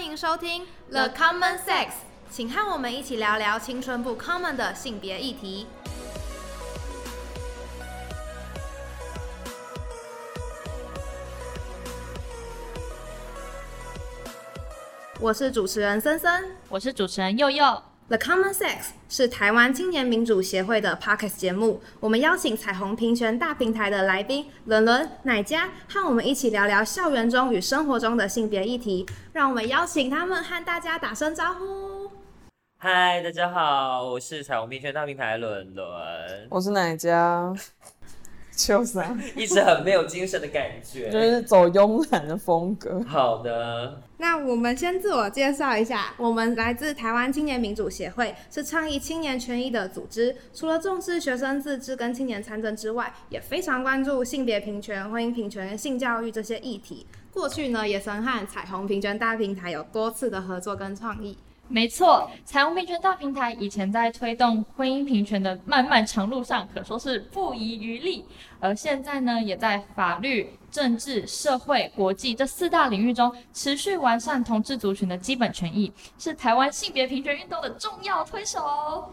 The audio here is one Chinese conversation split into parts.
欢迎收听 The Common Sex，请和我们一起聊聊青春不 common 的性别议题。我是主持人森森，我是主持人佑佑。The Common Sex 是台湾青年民主协会的 Podcast 节目，我们邀请彩虹平权大平台的来宾伦伦、奶佳，和我们一起聊聊校园中与生活中的性别议题。让我们邀请他们和大家打声招呼。嗨，大家好，我是彩虹平权大平台伦伦，我是奶佳。就是 一直很没有精神的感觉，就是走慵懒的风格。好的，那我们先自我介绍一下，我们来自台湾青年民主协会，是倡议青年权益的组织。除了重视学生自治跟青年参政之外，也非常关注性别平权、婚姻平权、性教育这些议题。过去呢，也曾和彩虹平权大平台有多次的合作跟创意。没错，彩虹平权大平台以前在推动婚姻平权的漫漫长路上，可说是不遗余力。而现在呢，也在法律、政治、社会、国际这四大领域中，持续完善同志族群的基本权益，是台湾性别平权运动的重要推手。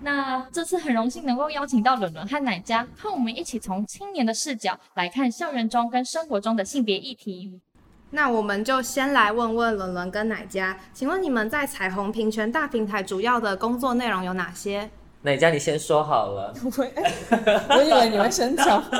那这次很荣幸能够邀请到伦伦和奶佳，和我们一起从青年的视角来看校园中跟生活中的性别议题。那我们就先来问问伦伦跟奶家，请问你们在彩虹平权大平台主要的工作内容有哪些？奶家，你先说好了。我以为你们先讲。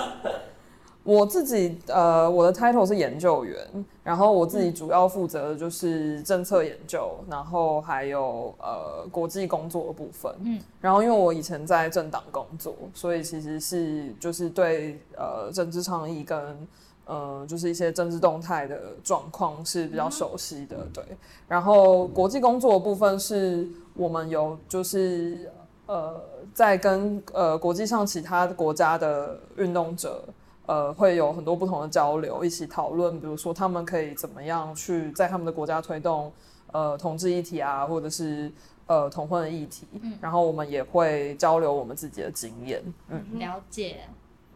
我自己呃，我的 title 是研究员，然后我自己主要负责的就是政策研究，然后还有呃国际工作的部分。嗯，然后因为我以前在政党工作，所以其实是就是对呃政治倡议跟。呃，就是一些政治动态的状况是比较熟悉的，对。然后国际工作的部分是我们有，就是呃，在跟呃国际上其他国家的运动者，呃，会有很多不同的交流，一起讨论，比如说他们可以怎么样去在他们的国家推动呃同志议题啊，或者是呃同婚的议题。嗯。然后我们也会交流我们自己的经验。嗯，了解。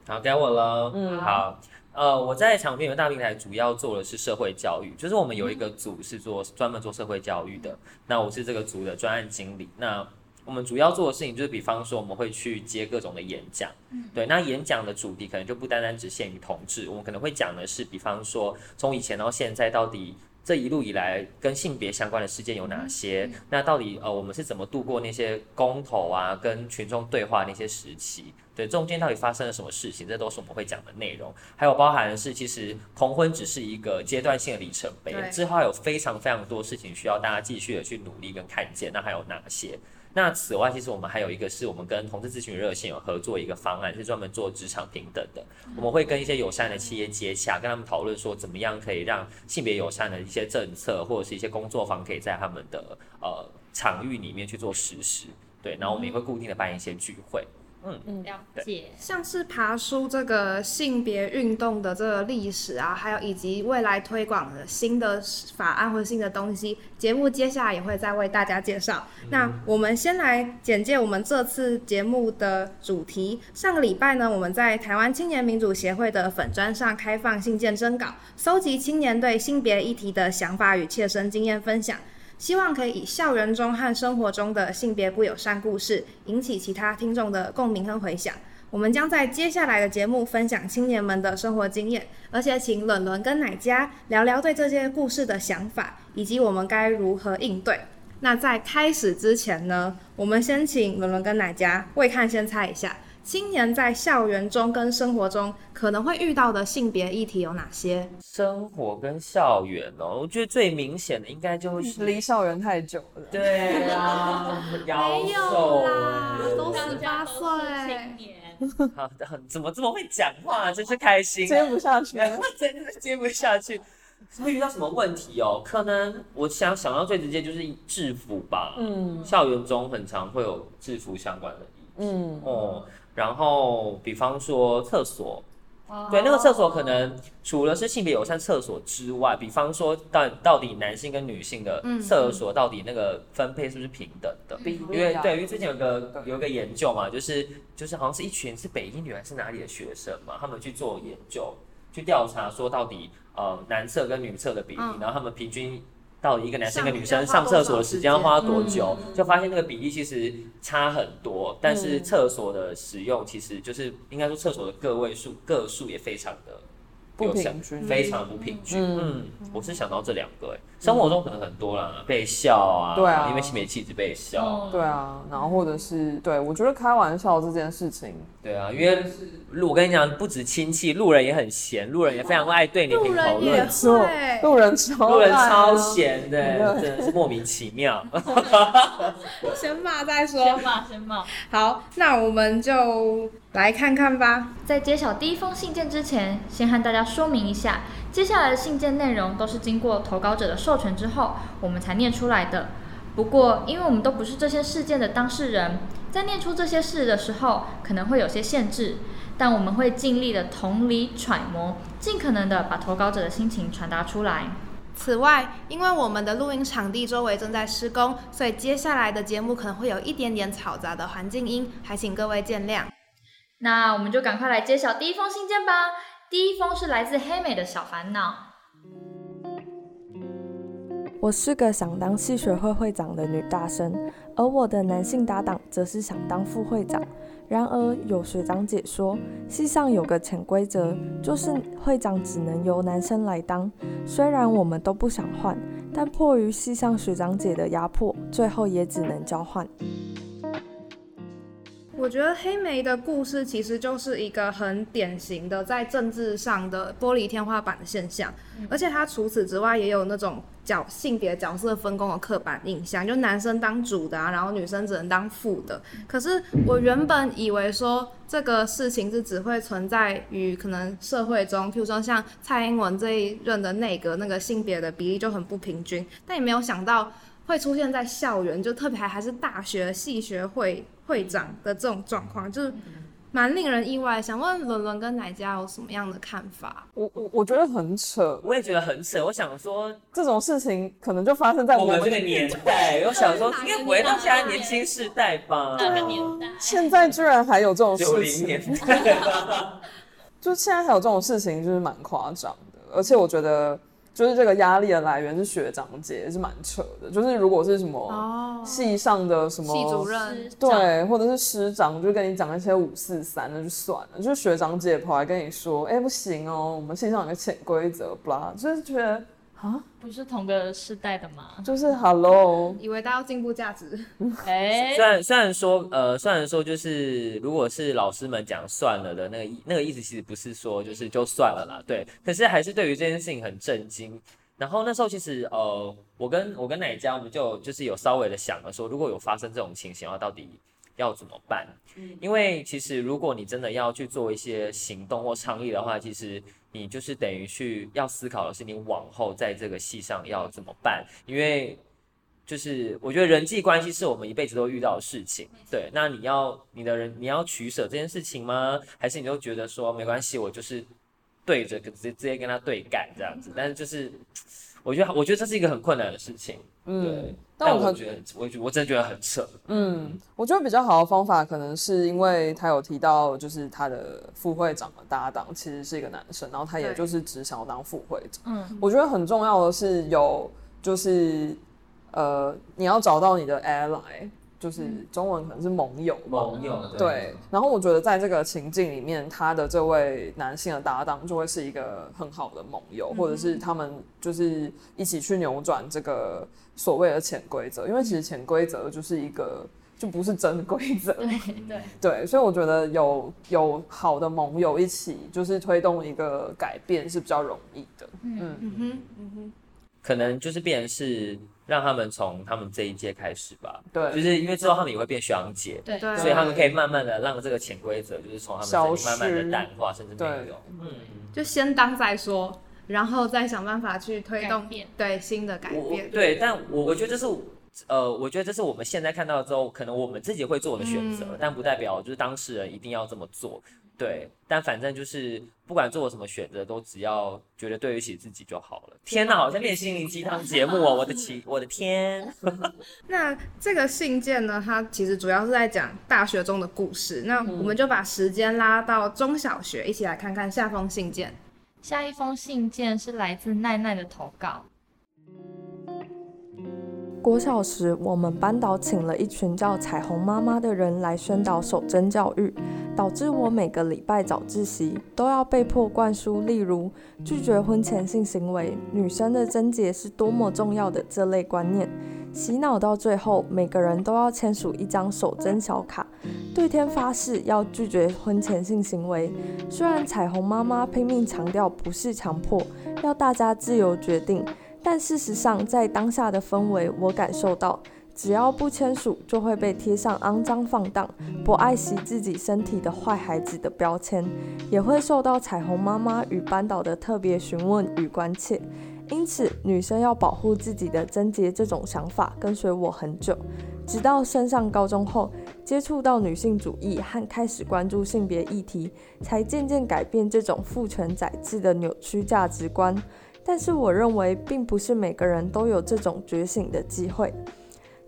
好，该我了。嗯，好。呃，我在长平大平台主要做的是社会教育，就是我们有一个组是做专门做社会教育的，那我是这个组的专案经理。那我们主要做的事情就是，比方说我们会去接各种的演讲，对，那演讲的主题可能就不单单只限于同志，我们可能会讲的是，比方说从以前到现在，到底这一路以来跟性别相关的事件有哪些？那到底呃我们是怎么度过那些公投啊，跟群众对话那些时期？对，中间到底发生了什么事情？这都是我们会讲的内容。还有包含的是，其实同婚只是一个阶段性的里程碑，之后有非常非常多事情需要大家继续的去努力跟看见。那还有哪些？那此外，其实我们还有一个是我们跟同志咨询热线有合作一个方案，是专门做职场平等的。我们会跟一些友善的企业接洽，跟他们讨论说，怎么样可以让性别友善的一些政策或者是一些工作坊，可以在他们的呃场域里面去做实施。对，然后我们也会固定的办一些聚会。了解。像是爬书这个性别运动的这个历史啊，还有以及未来推广的新的法案或新的东西，节目接下来也会再为大家介绍。那我们先来简介我们这次节目的主题。上个礼拜呢，我们在台湾青年民主协会的粉砖上开放信件征稿，搜集青年对性别议题的想法与切身经验分享。希望可以以校园中和生活中的性别不友善故事，引起其他听众的共鸣和回响。我们将在接下来的节目分享青年们的生活经验，而且请伦伦跟奶佳聊聊对这些故事的想法，以及我们该如何应对。那在开始之前呢，我们先请伦伦跟奶佳未看先猜一下。青年在校园中跟生活中可能会遇到的性别议题有哪些？生活跟校园哦，我觉得最明显的应该就是离校园太久了。对啊，没有啦，都十八岁。好的，怎么这么会讲话？真是开心。接不下去，真的接不下去。会遇到什么问题哦？可能我想想到最直接就是制服吧。嗯，校园中很常会有制服相关的议题。嗯哦。然后，比方说厕所，对，那个厕所可能除了是性别友善厕所之外，比方说到到底男性跟女性的厕所到底那个分配是不是平等的？因为对，因为之前有个有一个研究嘛，就是就是好像是一群是北医女还是哪里的学生嘛，他们去做研究，去调查说到底呃男厕跟女厕的比例，然后他们平均到底一个男生跟女生上厕所的时间要花多久，就发现那个比例其实差很多。但是厕所的使用其实就是应该说厕所的个位数个数也非常的。不平均，非常不平均。嗯，我是想到这两个，哎，生活中可能很多啦，被笑啊，对啊，因为性别气质被笑，对啊，然后或者是对我觉得开玩笑这件事情，对啊，因为路我跟你讲，不止亲戚，路人也很闲，路人也非常爱对你评头论足，路人超路人超闲的，真的是莫名其妙。先骂再说，先骂先骂。好，那我们就。来看看吧。在揭晓第一封信件之前，先和大家说明一下，接下来的信件内容都是经过投稿者的授权之后，我们才念出来的。不过，因为我们都不是这些事件的当事人，在念出这些事的时候，可能会有些限制，但我们会尽力的同理揣摩，尽可能的把投稿者的心情传达出来。此外，因为我们的录音场地周围正在施工，所以接下来的节目可能会有一点点嘈杂的环境音，还请各位见谅。那我们就赶快来揭晓第一封信件吧。第一封是来自黑美的小烦恼。我是个想当戏学会会长的女大生，而我的男性搭档则是想当副会长。然而有学长姐说，戏上有个潜规则，就是会长只能由男生来当。虽然我们都不想换，但迫于戏上学长姐的压迫，最后也只能交换。我觉得黑莓的故事其实就是一个很典型的在政治上的玻璃天花板的现象，而且它除此之外也有那种角性别角色分工的刻板印象，就男生当主的啊，然后女生只能当副的。可是我原本以为说这个事情是只会存在于可能社会中，譬如说像蔡英文这一任的内阁那个性别的比例就很不平均，但也没有想到。会出现在校园，就特别还还是大学系学会会长的这种状况，就是蛮令人意外。想问伦伦跟奶家有什么样的看法？我我我觉得很扯，我也觉得很扯。我想说这种事情可能就发生在我们这个年代。我想说应该不会到现在年轻世代吧？哪个年代？现在居然还有这种事情？就现在还有这种事情，就是蛮夸张的。而且我觉得。就是这个压力的来源是学长姐，也是蛮扯的。就是如果是什么系上的什么系主任，对，或者是师长，就跟你讲一些五四三，那就算了。就是学长姐跑来跟你说，哎，不行哦，我们系上有个潜规则，不啦，就是觉得。啊，不是同个世代的吗？就是 Hello，以为大家要进步价值。哎，虽然虽然说，呃，虽然说就是，如果是老师们讲算了的那个意，那个意思其实不是说就是就算了啦，对。可是还是对于这件事情很震惊。然后那时候其实，呃，我跟我跟奶家我们就就是有稍微的想了说，如果有发生这种情形的话，到底要怎么办？因为其实如果你真的要去做一些行动或倡议的话，其实。你就是等于去要思考的是，你往后在这个戏上要怎么办？因为就是我觉得人际关系是我们一辈子都遇到的事情。对，那你要你的人你要取舍这件事情吗？还是你就觉得说没关系，我就是对着直接直接跟他对干这样子？但是就是我觉得我觉得这是一个很困难的事情。嗯。但我觉得，我我真的觉得很扯。嗯，我觉得比较好的方法，可能是因为他有提到，就是他的副会长的搭档其实是一个男生，然后他也就是只想要当副会长。嗯，我觉得很重要的是有，就是呃，你要找到你的 ally。就是中文可能是盟友，盟友对。然后我觉得在这个情境里面，他的这位男性的搭档就会是一个很好的盟友，或者是他们就是一起去扭转这个所谓的潜规则。因为其实潜规则就是一个就不是真规则，对对 对。所以我觉得有有好的盟友一起，就是推动一个改变是比较容易的。嗯嗯哼嗯哼，可能就是变成是。让他们从他们这一届开始吧，对，就是因为之后他们也会变学长姐，对，所以他们可以慢慢的让这个潜规则就是从他们这里慢慢的淡化，甚至没有，嗯，就先当再说，然后再想办法去推动对新的改变，对，但我我觉得这是，呃，我觉得这是我们现在看到之后，可能我们自己会做的选择，但不代表就是当事人一定要这么做。对，但反正就是不管做什么选择，都只要觉得对得起自己就好了。天哪，好像练心灵鸡汤节目哦！我的奇，我的天。那这个信件呢？它其实主要是在讲大学中的故事。那我们就把时间拉到中小学，一起来看看下封信件。下一封信件是来自奈奈的投稿。国小时，我们班导请了一群叫彩虹妈妈的人来宣导守贞教育，导致我每个礼拜早自习都要被迫灌输，例如拒绝婚前性行为、女生的贞洁是多么重要的这类观念。洗脑到最后，每个人都要签署一张守贞小卡，对天发誓要拒绝婚前性行为。虽然彩虹妈妈拼命强调不是强迫，要大家自由决定。但事实上，在当下的氛围，我感受到，只要不签署，就会被贴上肮脏、放荡、不爱惜自己身体的坏孩子的标签，也会受到彩虹妈妈与班导的特别询问与关切。因此，女生要保护自己的贞洁这种想法跟随我很久，直到升上高中后，接触到女性主义和开始关注性别议题，才渐渐改变这种父权宰制的扭曲价值观。但是我认为，并不是每个人都有这种觉醒的机会。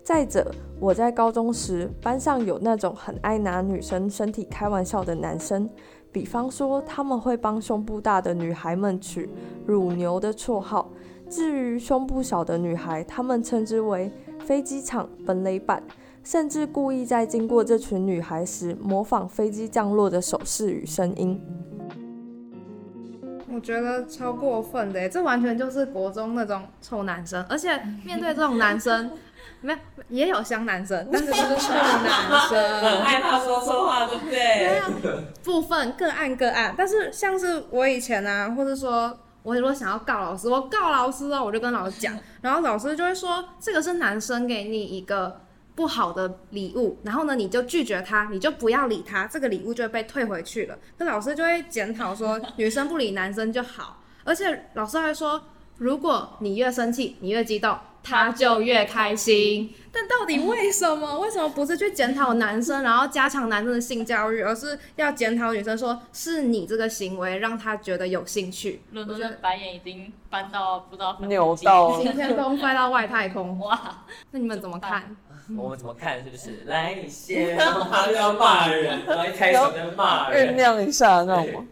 再者，我在高中时，班上有那种很爱拿女生身体开玩笑的男生，比方说他们会帮胸部大的女孩们取“乳牛”的绰号。至于胸部小的女孩，他们称之为“飞机场本垒板”，甚至故意在经过这群女孩时，模仿飞机降落的手势与声音。我觉得超过分的，这完全就是国中那种臭男生，而且面对这种男生，没有也有香男生，但是 是臭男生，很害怕说错话，对不对？部分个案个案，但是像是我以前啊，或者说我如果想要告老师，我告老师哦，我就跟老师讲，然后老师就会说这个是男生给你一个。不好的礼物，然后呢，你就拒绝他，你就不要理他，这个礼物就会被退回去了。那老师就会检讨说，女生不理男生就好，而且老师还说，如果你越生气，你越激动，他就越开心。但到底为什么？为什么不是去检讨男生，然后加强男生的性教育，而是要检讨女生，说是你这个行为让他觉得有兴趣？伦敦的白眼已经翻到不知道扭到今天都飞到外太空。哇，那你们怎么看？我们怎么看？是不是？来，你先，然后他就要骂人，然后一开始在骂人，酝酿一下，那我。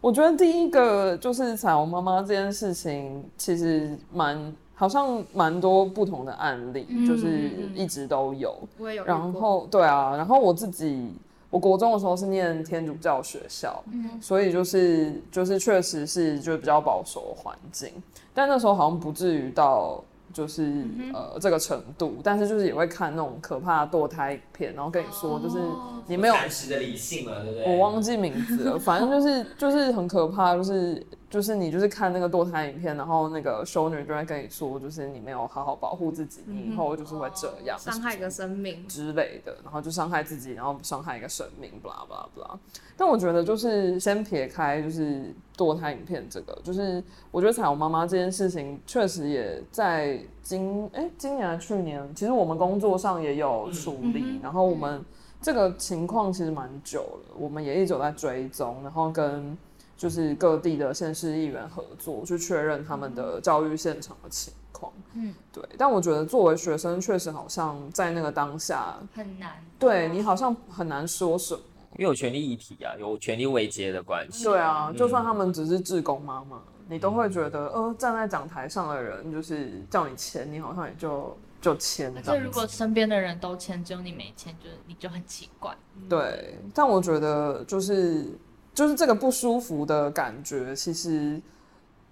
我觉得第一个就是彩虹妈妈这件事情，其实蛮好像蛮多不同的案例，就是一直都有。我也有。然后，对啊，然后我自己，我国中的时候是念天主教学校，嗯所以就是就是确实是就比较保守环境，但那时候好像不至于到。就是呃这个程度，但是就是也会看那种可怕堕胎片，然后跟你说就是你没有暂时的理性了，对不对？我忘记名字了，反正就是就是很可怕，就是就是你就是看那个堕胎影片，然后那个修女就会跟你说，就是你没有好好保护自己，你以后就是会这样，伤害一个生命。之类的，然后就伤害自己，然后伤害一个生命，blah blah blah。但我觉得就是先撇开就是堕胎影片这个，就是我觉得彩虹妈妈这件事情确实也在今哎今年去年，其实我们工作上也有处理，然后我们这个情况其实蛮久了，我们也一直在追踪，然后跟就是各地的县市议员合作去确认他们的教育现场的情况。嗯，对。但我觉得作为学生，确实好像在那个当下很难，对你好像很难说什么。因为有权利议题啊，有权利未接的关系。对啊，就算他们只是志工妈妈，你都会觉得，呃，站在讲台上的人就是叫你签，你好像也就就签。这如果身边的人都签，只有你没签，就是你就很奇怪。对，但我觉得就是就是这个不舒服的感觉，其实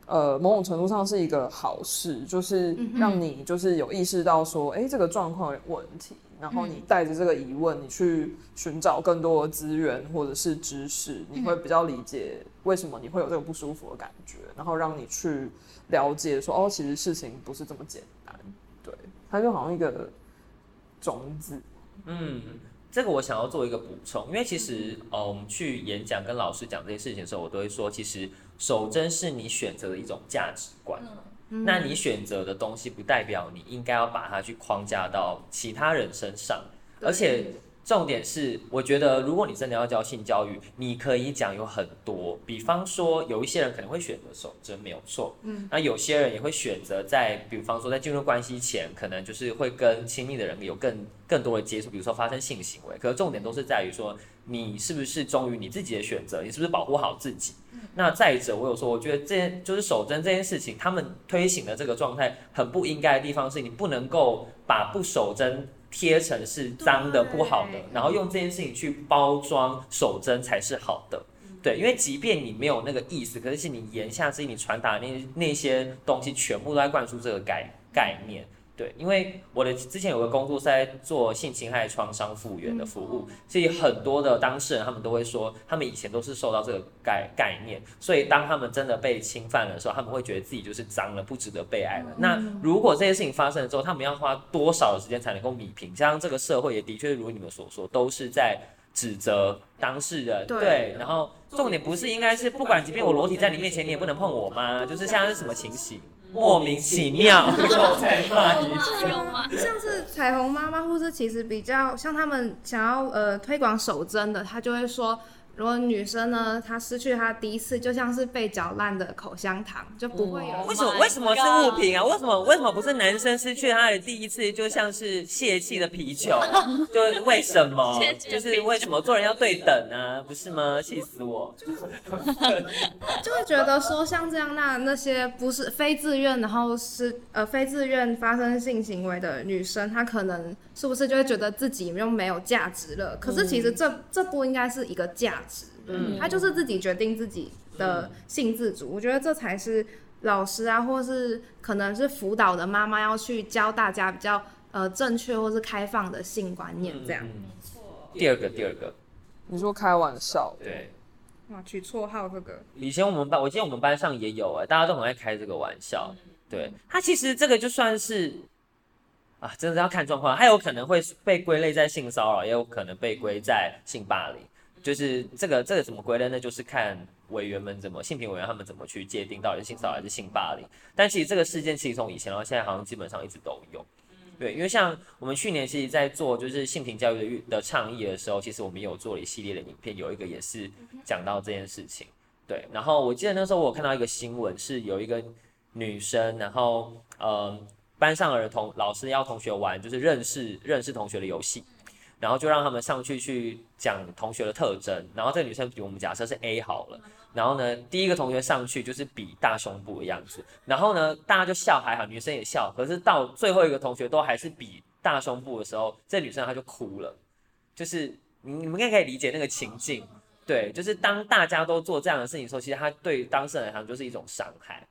呃某种程度上是一个好事，就是让你就是有意识到说，哎，这个状况有问题。然后你带着这个疑问，你去寻找更多的资源或者是知识，你会比较理解为什么你会有这个不舒服的感觉，然后让你去了解说，哦，其实事情不是这么简单。对，它就好像一个种子。嗯，这个我想要做一个补充，因为其实呃，我们去演讲跟老师讲这些事情的时候，我都会说，其实守贞是你选择的一种价值观。那你选择的东西不代表你应该要把它去框架到其他人身上，而且重点是，我觉得如果你真的要教性教育，你可以讲有很多，比方说有一些人可能会选择守贞，没有错，嗯，那有些人也会选择在，比方说在进入关系前，可能就是会跟亲密的人有更更多的接触，比如说发生性行为。可是重点都是在于说，你是不是忠于你自己的选择，你是不是保护好自己？那再者，我有说，我觉得这件就是守贞这件事情，他们推行的这个状态很不应该的地方，是你不能够把不守贞。贴成是脏的、不好的，然后用这件事情去包装守贞才是好的，对，因为即便你没有那个意思，可是你言下之意，你传达那那些东西，全部都在灌输这个概概念。对，因为我的之前有个工作是在做性侵害创伤复原的服务，所以很多的当事人他们都会说，他们以前都是受到这个概概念，所以当他们真的被侵犯的时候，他们会觉得自己就是脏了，不值得被爱了。那如果这些事情发生了之后，他们要花多少的时间才能够弥平？加上这个社会也的确如你们所说，都是在指责当事人。对，然后重点不是应该是不管即便我裸体在你面前，你也不能碰我吗？就是现在是什么情形？莫名其妙，像是彩虹妈妈，或是其实比较像他们想要呃推广手针的，他就会说。如果女生呢，她失去她第一次，就像是被嚼烂的口香糖，就不会有。为什么？为什么是物品啊？为什么？为什么不是男生失去他的第一次，就像是泄气的皮球？就为什么？就是为什么做人要对等呢？不是吗？气死我！就会觉得说，像这样那那些不是非自愿，然后是呃非自愿发生性行为的女生，她可能是不是就会觉得自己又没有价值了？可是其实这这不应该是一个价。嗯，他就是自己决定自己的性自主，我觉得这才是老师啊，或是可能是辅导的妈妈要去教大家比较呃正确或是开放的性观念这样。没错。第二个，第二个，你说开玩笑？对。哇，取绰号这个，以前我们班，我记得我们班上也有哎，大家都很爱开这个玩笑。对他其实这个就算是啊，真的要看状况，他有可能会被归类在性骚扰，也有可能被归在性霸凌。就是这个这个怎么归类呢？就是看委员们怎么性评委员他们怎么去界定到底是性骚扰还是性霸凌。但其实这个事件其实从以前到现在好像基本上一直都有。对，因为像我们去年其实在做就是性平教育的的倡议的时候，其实我们有做了一系列的影片，有一个也是讲到这件事情。对，然后我记得那时候我看到一个新闻，是有一个女生，然后呃班上儿童老师要同学玩就是认识认识同学的游戏。然后就让他们上去去讲同学的特征，然后这个女生比我们假设是 A 好了，然后呢，第一个同学上去就是比大胸部的样子，然后呢，大家就笑还好，女生也笑，可是到最后一个同学都还是比大胸部的时候，这女生她就哭了，就是你你们应该可以理解那个情境，对，就是当大家都做这样的事情的时候，其实她对当事人来讲就是一种伤害，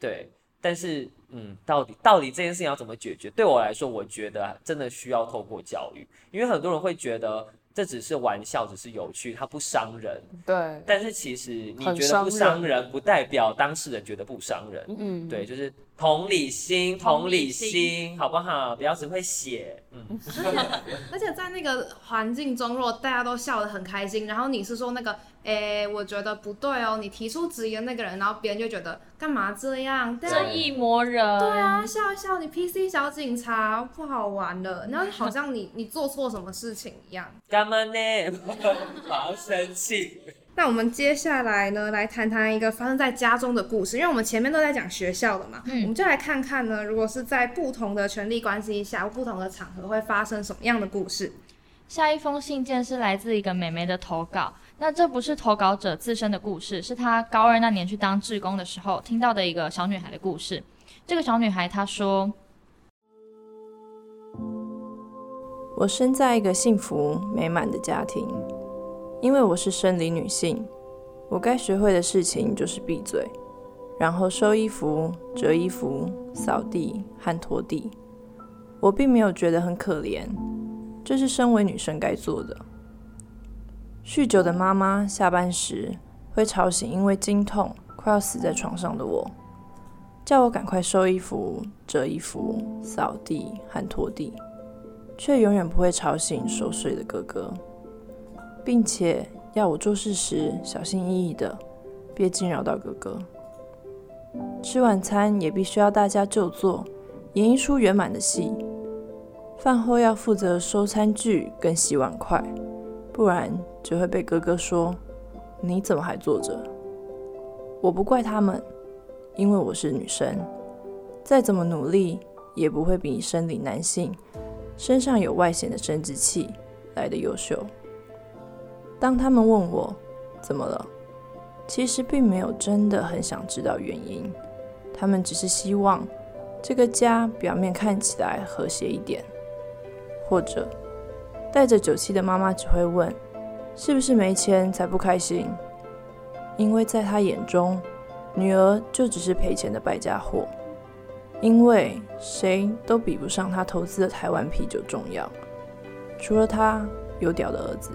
对。但是，嗯，到底到底这件事情要怎么解决？对我来说，我觉得真的需要透过教育，因为很多人会觉得这只是玩笑，只是有趣，它不伤人。对。但是其实你觉得不伤人，不代表当事人觉得不伤人。嗯。对，就是同理心，同理心，好不好？不要只会写。嗯。而且在那个环境中，如果大家都笑得很开心，然后你是说那个。哎，我觉得不对哦。你提出质疑的那个人，然后别人就觉得干嘛这样？正义魔人。对啊，笑一笑，你 PC 小警察不好玩了，然后 好像你你做错什么事情一样。干嘛呢？好生气。那我们接下来呢，来谈谈一个发生在家中的故事，因为我们前面都在讲学校的嘛，我们就来看看呢，如果是在不同的权力关系下，不同的场合会发生什么样的故事。下一封信件是来自一个美眉的投稿。那这不是投稿者自身的故事，是她高二那年去当志工的时候听到的一个小女孩的故事。这个小女孩她说：“我生在一个幸福美满的家庭，因为我是生理女性，我该学会的事情就是闭嘴，然后收衣服、折衣服、扫地和拖地。我并没有觉得很可怜，这是身为女生该做的。”酗酒的妈妈下班时会吵醒因为经痛快要死在床上的我，叫我赶快收衣服、折衣服、扫地和拖地，却永远不会吵醒熟睡的哥哥，并且要我做事时小心翼翼的，别惊扰到哥哥。吃晚餐也必须要大家就坐，演一出圆满的戏，饭后要负责收餐具跟洗碗筷，不然只会被哥哥说：“你怎么还坐着？”我不怪他们，因为我是女生，再怎么努力也不会比生理男性身上有外显的生殖器来的优秀。当他们问我怎么了，其实并没有真的很想知道原因，他们只是希望这个家表面看起来和谐一点，或者带着酒气的妈妈只会问：是不是没钱才不开心？因为在他眼中，女儿就只是赔钱的败家货，因为谁都比不上他投资的台湾啤酒重要，除了他有屌的儿子。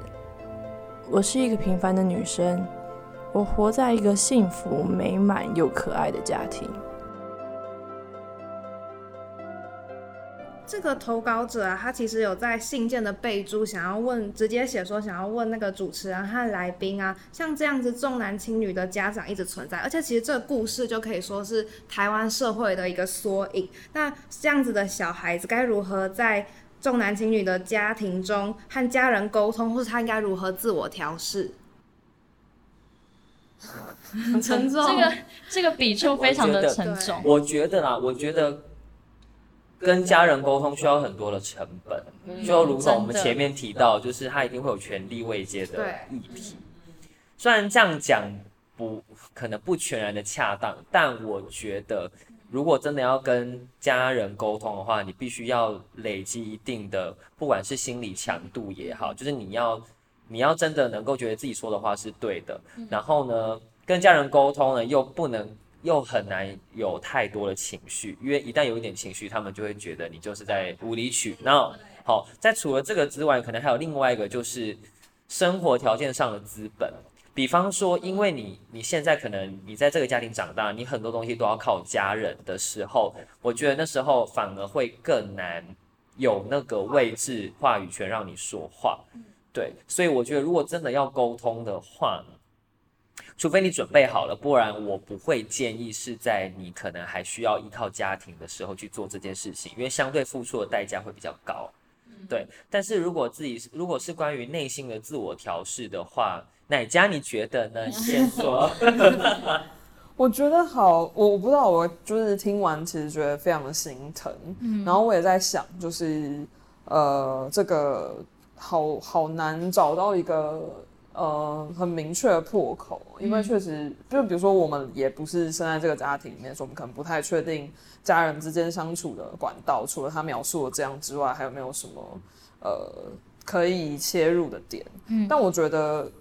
我是一个平凡的女生。我活在一个幸福、美满又可爱的家庭。这个投稿者啊，他其实有在信件的备注，想要问，直接写说想要问那个主持人和来宾啊，像这样子重男轻女的家长一直存在，而且其实这个故事就可以说是台湾社会的一个缩影。那这样子的小孩子该如何在重男轻女的家庭中和家人沟通，或是他应该如何自我调试？很 沉重，这个这个笔触非常的沉重。我觉得啦，我觉得跟家人沟通需要很多的成本，就如同我们前面提到，就是他一定会有权力位阶的议题。虽然这样讲不可能不全然的恰当，但我觉得如果真的要跟家人沟通的话，你必须要累积一定的，不管是心理强度也好，就是你要。你要真的能够觉得自己说的话是对的，然后呢，跟家人沟通呢，又不能又很难有太多的情绪，因为一旦有一点情绪，他们就会觉得你就是在无理取闹。好，在除了这个之外，可能还有另外一个就是生活条件上的资本，比方说，因为你你现在可能你在这个家庭长大，你很多东西都要靠家人的时候，我觉得那时候反而会更难有那个位置话语权让你说话。对，所以我觉得如果真的要沟通的话，除非你准备好了，不然我不会建议是在你可能还需要依靠家庭的时候去做这件事情，因为相对付出的代价会比较高。对，但是如果自己如果是关于内心的自我调试的话，哪家你觉得呢？先说。我觉得好，我我不知道，我就是听完其实觉得非常的心疼，嗯然后我也在想，就是呃这个。好好难找到一个呃很明确的破口，因为确实就比如说我们也不是生在这个家庭里面，所以我们可能不太确定家人之间相处的管道，除了他描述的这样之外，还有没有什么呃可以切入的点？嗯，但我觉得，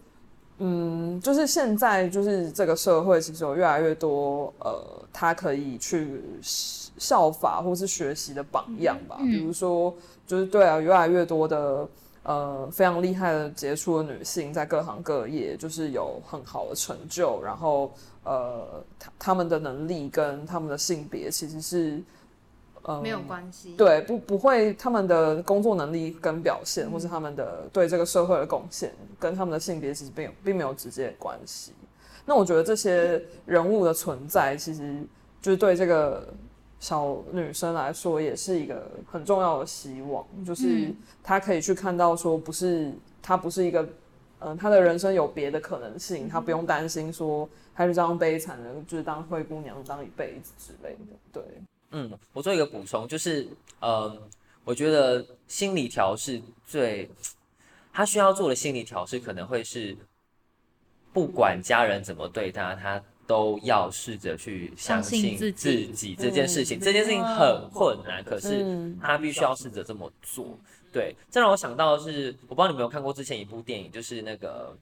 嗯，就是现在就是这个社会其实有越来越多呃，他可以去效法或是学习的榜样吧，比如说就是对啊，越来越多的。呃，非常厉害的杰出的女性，在各行各业就是有很好的成就，然后呃，她她们的能力跟她们的性别其实是呃没有关系，对，不不会，他们的工作能力跟表现，或是他们的对这个社会的贡献，跟他们的性别其实并并没有直接的关系。那我觉得这些人物的存在，其实就是对这个。小女生来说，也是一个很重要的希望，就是她可以去看到，说不是她不是一个，嗯，她的人生有别的可能性，她不用担心说她是这样悲惨的，就是当灰姑娘当一辈子之类的。对，嗯，我做一个补充，就是，呃，我觉得心理调试最，他需要做的心理调试可能会是，不管家人怎么对他，他。都要试着去相信自己这件事情，这件事情很困难，可是他必须要试着这么做。对，这让我想到的是，我不知道你有没有看过之前一部电影，就是那个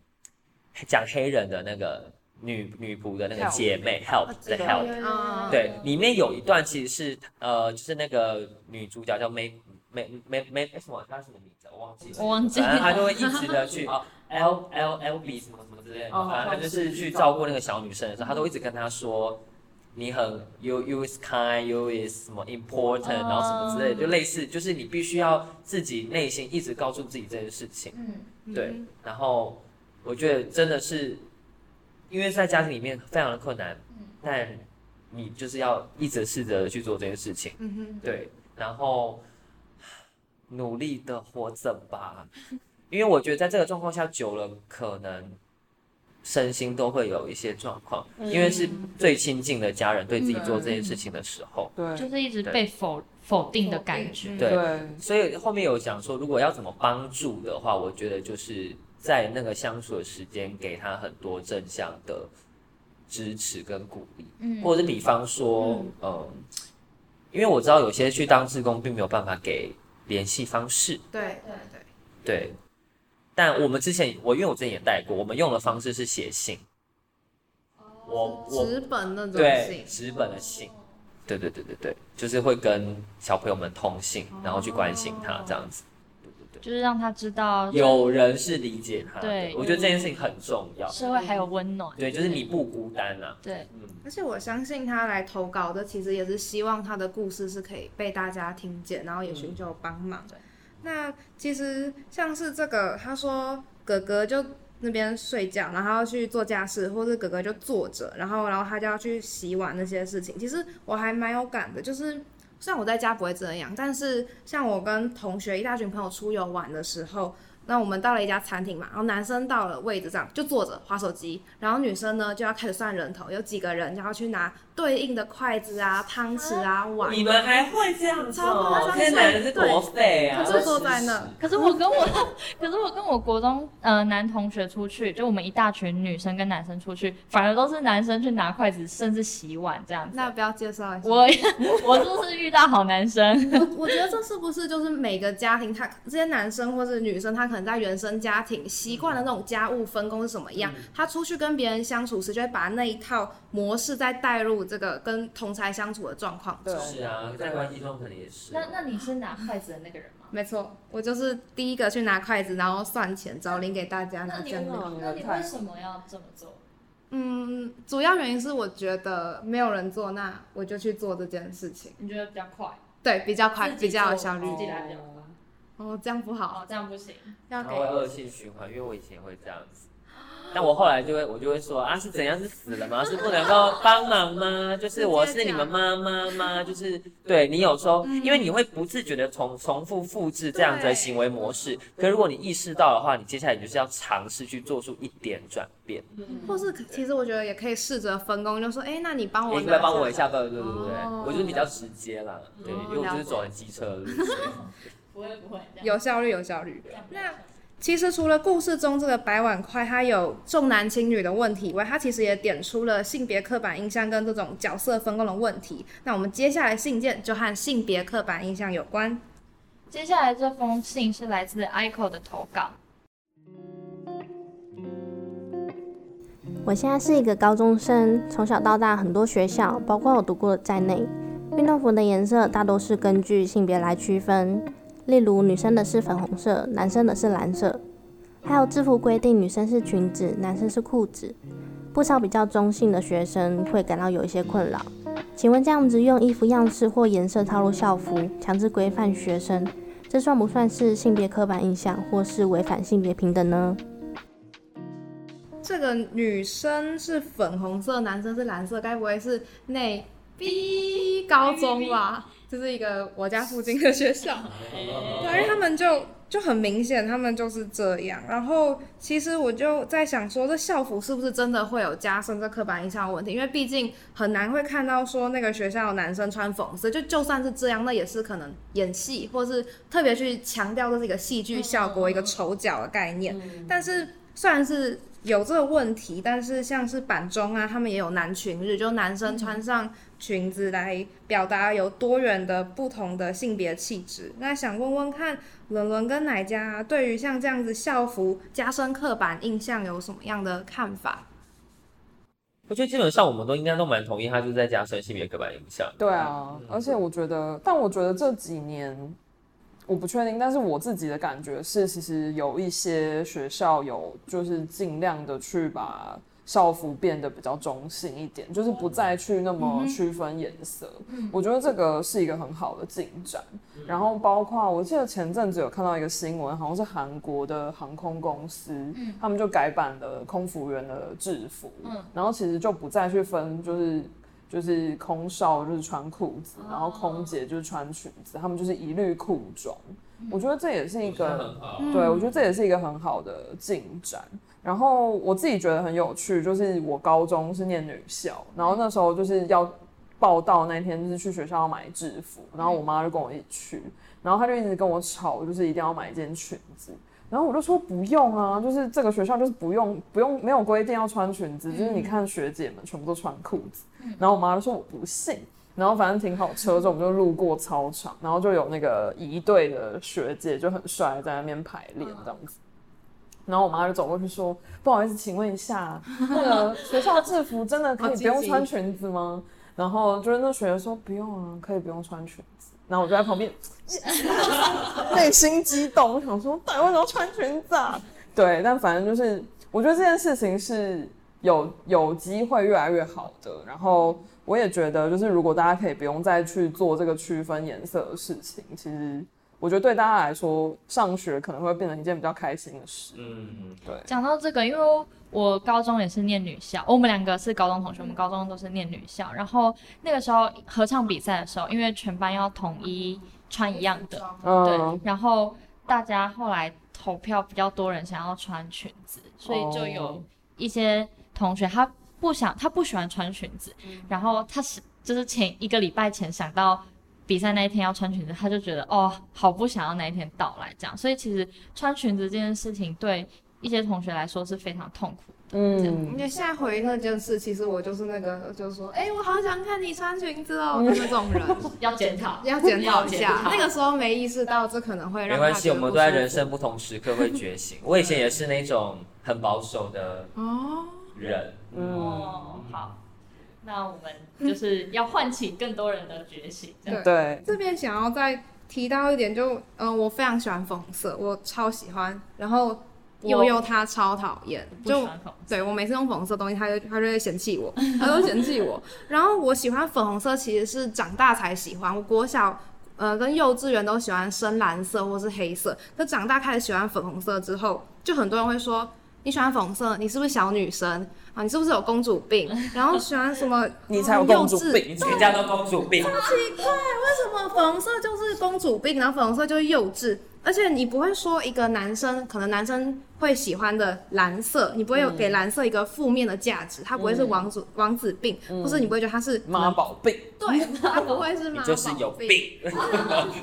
讲黑人的那个女女仆的那个姐妹 Help 的 Help，对，里面有一段其实是呃，就是那个女主角叫 May May May May 什么，她什么名字？我忘记了，我忘记了，她就会一直的去 L L L B 什么什么之类的。反正她就是去照顾那个小女生的时候，她都一直跟她说：“你很 you you is kind you is 什么 important，然后什么之类，就类似，就是你必须要自己内心一直告诉自己这件事情。”嗯，对。然后我觉得真的是，因为在家庭里面非常的困难，但你就是要一直试着去做这件事情。嗯哼，对。然后努力的活着吧，因为我觉得在这个状况下久了，可能身心都会有一些状况，因为是最亲近的家人对自己做这件事情的时候，对，就是一直被否否定的感觉。对。对，所以后面有讲说，如果要怎么帮助的话，我觉得就是在那个相处的时间，给他很多正向的支持跟鼓励，嗯。或者是比方说，嗯，因为我知道有些去当志工并没有办法给联系方式，对。对。对，对，但我们之前我因为我之前也带过，我们用的方式是写信，我我纸本那种对信，纸本的信，对对对对对，就是会跟小朋友们通信，然后去关心他这样子。就是让他知道有人是理解他的，对我觉得这件事情很重要。社会还有温暖。对，就是你不孤单啊。对，嗯，而且我相信他来投稿的，其实也是希望他的故事是可以被大家听见，然后也寻求帮忙。对那其实像是这个，他说哥哥就那边睡觉，然后要去做家事，或者哥哥就坐着，然后然后他就要去洗碗那些事情。其实我还蛮有感的，就是虽然我在家不会这样，但是像我跟同学一大群朋友出游玩的时候。那我们到了一家餐厅嘛，然后男生到了位置上就坐着划手机，然后女生呢就要开始算人头，有几个人，然后去拿对应的筷子啊、汤匙啊、碗。你们还会这样子超夸哦？张这些男人是多废啊！就坐在那，可是我跟我，可是我跟我国中呃男同学出去，就我们一大群女生跟男生出去，反而都是男生去拿筷子，甚至洗碗这样子。那不要介绍一下。我 我就是遇到好男生，我我觉得这是不是就是每个家庭他这些男生或是女生，他可能在原生家庭习惯了那种家务分工是什么样，他出去跟别人相处时，就会把那一套模式再带入这个跟同才相处的状况中。对是啊，在关系中可能也是。那那你是拿筷子的那个人吗？没错，我就是第一个去拿筷子，然后算钱找零给大家拿那你这样的。那你为什么要这么做？嗯，主要原因是我觉得没有人做，那我就去做这件事情，你觉得比较快，对，比较快，比较有做效率自。己来比较快。哦，这样不好，哦，这样不行。要给恶性循环，因为我以前会这样子。但我后来就会，我就会说啊，是怎样是死了吗？是不能够帮忙吗？就是我是你们妈妈吗？就是对你有时候，因为你会不自觉的重重复复制这样子的行为模式。可如果你意识到的话，你接下来就是要尝试去做出一点转变。或是其实我觉得也可以试着分工，就说，哎、那你帮我来帮我一下下，对对对对对哦，我就是比较直接啦，对，因为我就是走很机车的路线。不会不会，有效率，有效率。那其实除了故事中这个白碗筷它有重男轻女的问题以外，它其实也点出了性别刻板印象跟这种角色分工的问题。那我们接下来信件就和性别刻板印象有关。接下来这封信是来自 ICO 的投稿。我现在是一个高中生，从小到大很多学校，包括我读过的在内，运动服的颜色大多是根据性别来区分，例如女生的是粉红色，男生的是蓝色，还有制服规定女生是裙子，男生是裤子。不少比较中性的学生会感到有一些困扰。请问这样子用衣服样式或颜色套入校服，强制规范学生，这算不算是性别刻板印象，或是违反性别平等呢？这个女生是粉红色，男生是蓝色，该不会是内 B 高中吧？这是一个我家附近的学校，对，因为他们就就很明显，他们就是这样。然后其实我就在想说，这校服是不是真的会有加深这刻板印象的问题？因为毕竟很难会看到说那个学校有男生穿粉色，就就算是这样，那也是可能演戏，或是特别去强调这是一个戏剧效果、一个丑角的概念。但是虽然是有这个问题，但是像是板中啊，他们也有男裙日，就男生穿上裙子来表达有多元的不同的性别气质。那想问问看，伦伦跟奶家、对于像这样子校服加深刻板印象有什么样的看法？我觉得基本上我们都应该都蛮同意，他就是在加深性别刻板印象。对啊，而且我觉得，但我觉得这几年我不确定，但是我自己的感觉是，其实有一些学校有就是尽量的去把校服变得比较中性一点，就是不再去那么区分颜色。我觉得这个是一个很好的进展。然后包括我记得前阵子有看到一个新闻，好像是韩国的航空公司，他们就改版了空服员的制服，然后其实就不再去分就是。就是空少就是穿裤子，然后空姐就是穿裙子，他们就是一律裤装。我觉得这也是一个，对我觉得这也是一个很好的进展。然后我自己觉得很有趣，就是我高中是念女校，然后那时候就是要报到那天，就是去学校要买制服，然后我妈就跟我一起去，然后她就一直跟我吵，就是一定要买一件裙子。然后我就说不用啊，就是这个学校就是不用不用没有规定要穿裙子，就是你看学姐们全部都穿裤子。然后我妈就说我不信，然后反正停好车之后，我们就路过操场，然后就有那个一队的学姐就很帅在那边排练这样子。然后我妈就走过去说：“不好意思，请问一下，那个 学校制服真的可以不用穿裙子吗？”然后就是那学姐说：“不用啊，可以不用穿裙子。”然后我就在旁边，内心激动，我想说，到底为什么要穿裙子啊？对，但反正就是，我觉得这件事情是有有机会越来越好的。然后我也觉得，就是如果大家可以不用再去做这个区分颜色的事情，其实我觉得对大家来说，上学可能会变成一件比较开心的事。嗯，对，讲到这个，因为我高中也是念女校，我们两个是高中同学，我们高中都是念女校。然后那个时候合唱比赛的时候，因为全班要统一穿一样的，对嗯，，然后大家后来投票比较多人想要穿裙子，所以就有哦一些同学他不想，他不喜欢穿裙子，然后他是就是前一个礼拜前想到比赛那一天要穿裙子，他就觉得哦，好不想要那一天到来这样，所以其实穿裙子这件事情对一些同学来说是非常痛苦的。嗯因，为现在回忆那件事，其实我就是那个，就是说，哎、我好想看你穿裙子哦，的那种人，要检讨，要检讨一下。那个时候没意识到，这可能会让没关系，我们都在人生不同时刻会觉醒。我以前也是那种很保守的哦，人，嗯，哦，好，那我们就是要唤起更多人的觉醒。对，这边想要再提到一点，就嗯、我非常喜欢粉红色，我超喜欢。然后悠悠他超讨厌，就对我每次用粉红色东西，他就他就会嫌弃我，他都嫌弃我。然后我喜欢粉红色，其实是长大才喜欢。我国小呃跟幼稚园都喜欢深蓝色或是黑色，可长大开始喜欢粉红色之后，就很多人会说你喜欢粉红色，你是不是小女生啊？你是不是有公主病？然后喜欢什么？你才有公主稚病你全家都公主病。奇怪，为什么粉红色就是公主病，然后粉红色就是幼稚？而且你不会说一个男生，可能男生会喜欢的蓝色，你不会有给蓝色一个负面的价值，它不会是王子、王子病，或是你不会觉得他是妈宝病，对，他不会是 妈就是有病，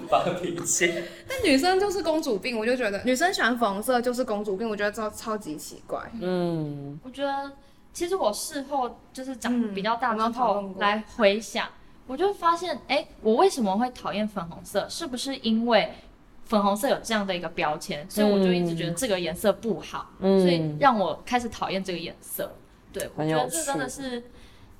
发脾气。但女生就是公主病，我就觉得女生喜欢粉红色就是公主病，我觉得超超级奇怪。嗯，我觉得其实我事后就是长嗯比较大之后来回想，我就发现，哎，我为什么会讨厌粉红色？是不是因为粉红色有这样的一个标签，所以我就一直觉得这个颜色不好，嗯所以让我开始讨厌这个颜色。对，我觉得这真的是，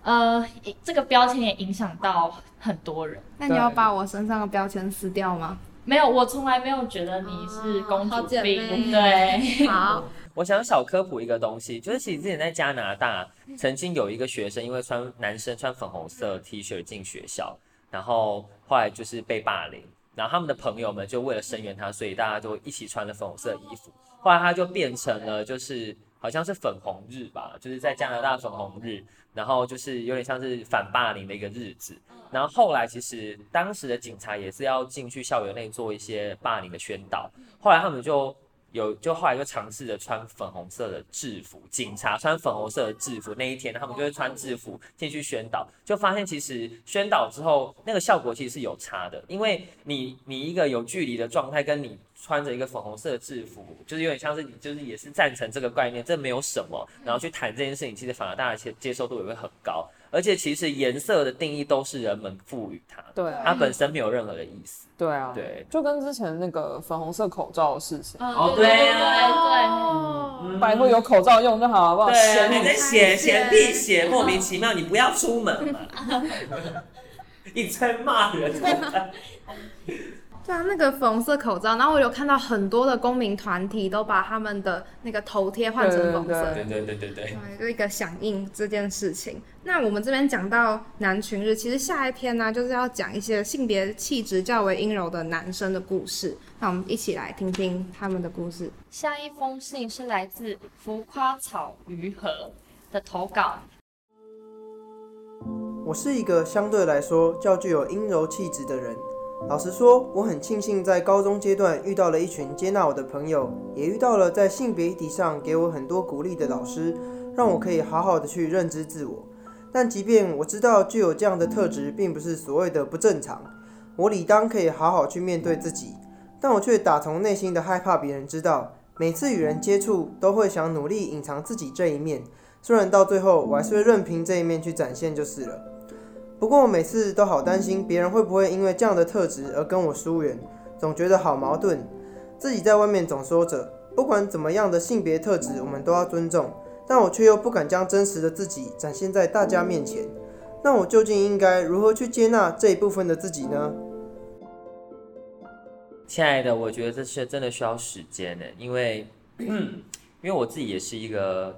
呃，这个标签也影响到很多人。那你要把我身上的标签撕掉吗？没有，我从来没有觉得你是公主病，对。好，我想小科普一个东西，就是其实之前在加拿大，曾经有一个学生因为穿男生穿粉红色 T 恤进学校，然后后来就是被霸凌，然后他们的朋友们就为了声援他，所以大家就一起穿了粉红色衣服。后来他就变成了就是好像是粉红日吧，就是在加拿大粉红日，然后就是有点像是反霸凌的一个日子。然后后来其实当时的警察也是要进去校园内做一些霸凌的宣导，后来他们就有就后来就尝试着穿粉红色的制服，警察穿粉红色的制服那一天，他们就会穿制服进去宣导，就发现其实宣导之后那个效果其实是有差的，因为你你一个有距离的状态，跟你穿着一个粉红色的制服，就是有点像是你就是也是赞成这个概念，这没有什么，然后去谈这件事情，其实反而大家接接受度也会很高，而且其实颜色的定义都是人们赋予它的，对啊，它本身没有任何的意思，对啊，对。就跟之前那个粉红色口罩的事情，哦对对。啊对哦，拜托有口罩用就好，好不好？对，嫌你还在写写必写，莫名其妙，你不要出门嘛，一直在骂人。对啊，那个粉红色口罩，然后我有看到很多的公民团体都把他们的那个头贴换成粉红色，对对对对对，对，就一个响应这件事情。那我们这边讲到男群日，其实下一篇呢就是要讲一些性别气质较为阴柔的男生的故事。那我们一起来听听他们的故事。下一封信是来自浮夸草鱼河的投稿。我是一个相对来说较具有阴柔气质的人，老实说，我很庆幸在高中阶段遇到了一群接纳我的朋友，也遇到了在性别议题上给我很多鼓励的老师，让我可以好好的去认知自我。但即便我知道具有这样的特质并不是所谓的不正常，我理当可以好好去面对自己，但我却打从内心的害怕别人知道。每次与人接触，都会想努力隐藏自己这一面，虽然到最后我还是会任凭这一面去展现就是了。不过我每次都好担心别人会不会因为这样的特质而跟我疏远，总觉得好矛盾。自己在外面总说着，不管怎么样的性别特质，我们都要尊重，但我却又不敢将真实的自己展现在大家面前。那我究竟应该如何去接纳这一部分的自己呢？亲爱的，我觉得这是真的需要时间的，因为 因为我自己也是一个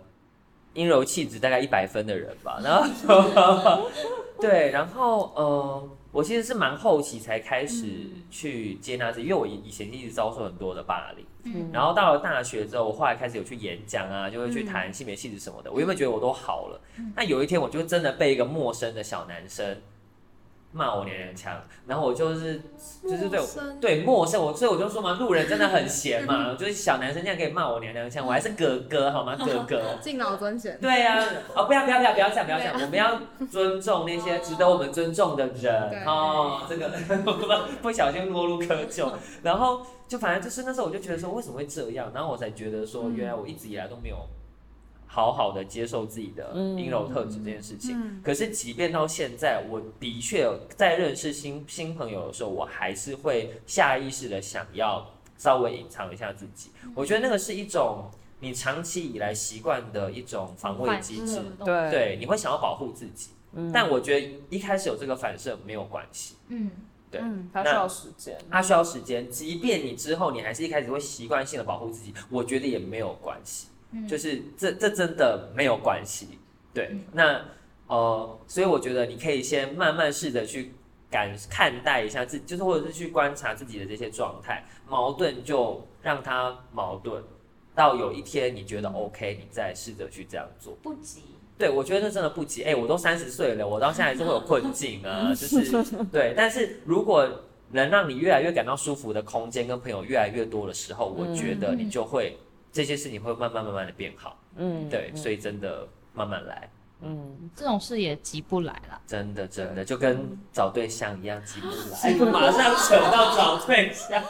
阴柔气质大概一百分的人吧，然后 对，然后呃，我其实是蛮后期才开始去接纳自己，因为我以以前一直遭受很多的霸凌，嗯，然后到了大学之后，我后来开始有去演讲啊，就会去谈性别气质什么的，我原本觉得我都好了，那有一天我就真的被一个陌生的小男生。骂我娘娘腔，然后我就是就是对对陌生我，所以我就说嘛，路人真的很闲嘛，就是小男生这样可以骂我娘娘腔，我还是哥哥好吗？哥哥 敬老尊贤。对呀，哦不要不要不要不要这样不要这样，我们要尊重那些值得我们尊重的人哦。这个 不小心落入窠臼，然后就反正就是那时候我就觉得说为什么会这样，然后我才觉得说原来我一直以来都没有。好好的接受自己的阴柔特质这件事情，可是即便到现在，我的确在认识新新朋友的时候，我还是会下意识的想要稍微隐藏一下自己。我觉得那个是一种你长期以来习惯的一种防卫机制，对。对，你会想要保护自己。但我觉得一开始有这个反射没有关系，嗯，对，它需要时间，它需要时间。即便你之后你还是一开始会习惯性的保护自己，我觉得也没有关系。就是这这真的没有关系，对，那呃，所以我觉得你可以先慢慢试着去感看待一下自，就是或者是去观察自己的这些状态，矛盾就让它矛盾，到有一天你觉得 OK，你再试着去这样做，不急。对，我觉得真的不急。哎，我都三十岁了，我到现在还是会有困境啊，就是 对。但是如果能让你越来越感到舒服的空间跟朋友越来越多的时候，我觉得你就会。这些事情会慢慢慢慢的变好，嗯，对，所以真的慢慢来，嗯，这种事也急不来了，真的真的就跟找对象一样急不来，马上扯到找对象，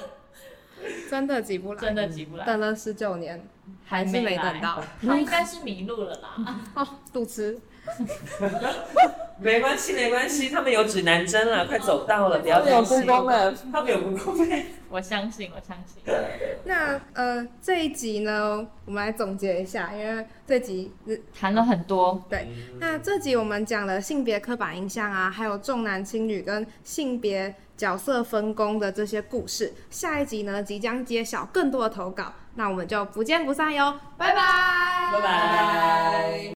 真的急不来，真的急不来，等了十九年还是没等到，他应该是迷路了啦，哦，肚子。没关系，没关系，他们有指南针了，快走到了，不要担心。他们有不公的，我相信，我相信。那呃，这一集呢，我们来总结一下，因为这集谈了很多。对，那这集我们讲了性别刻板印象啊，还有重男轻女跟性别角色分工的这些故事。下一集呢，即将揭晓更多的投稿，那我们就不见不散哟，拜拜，拜拜。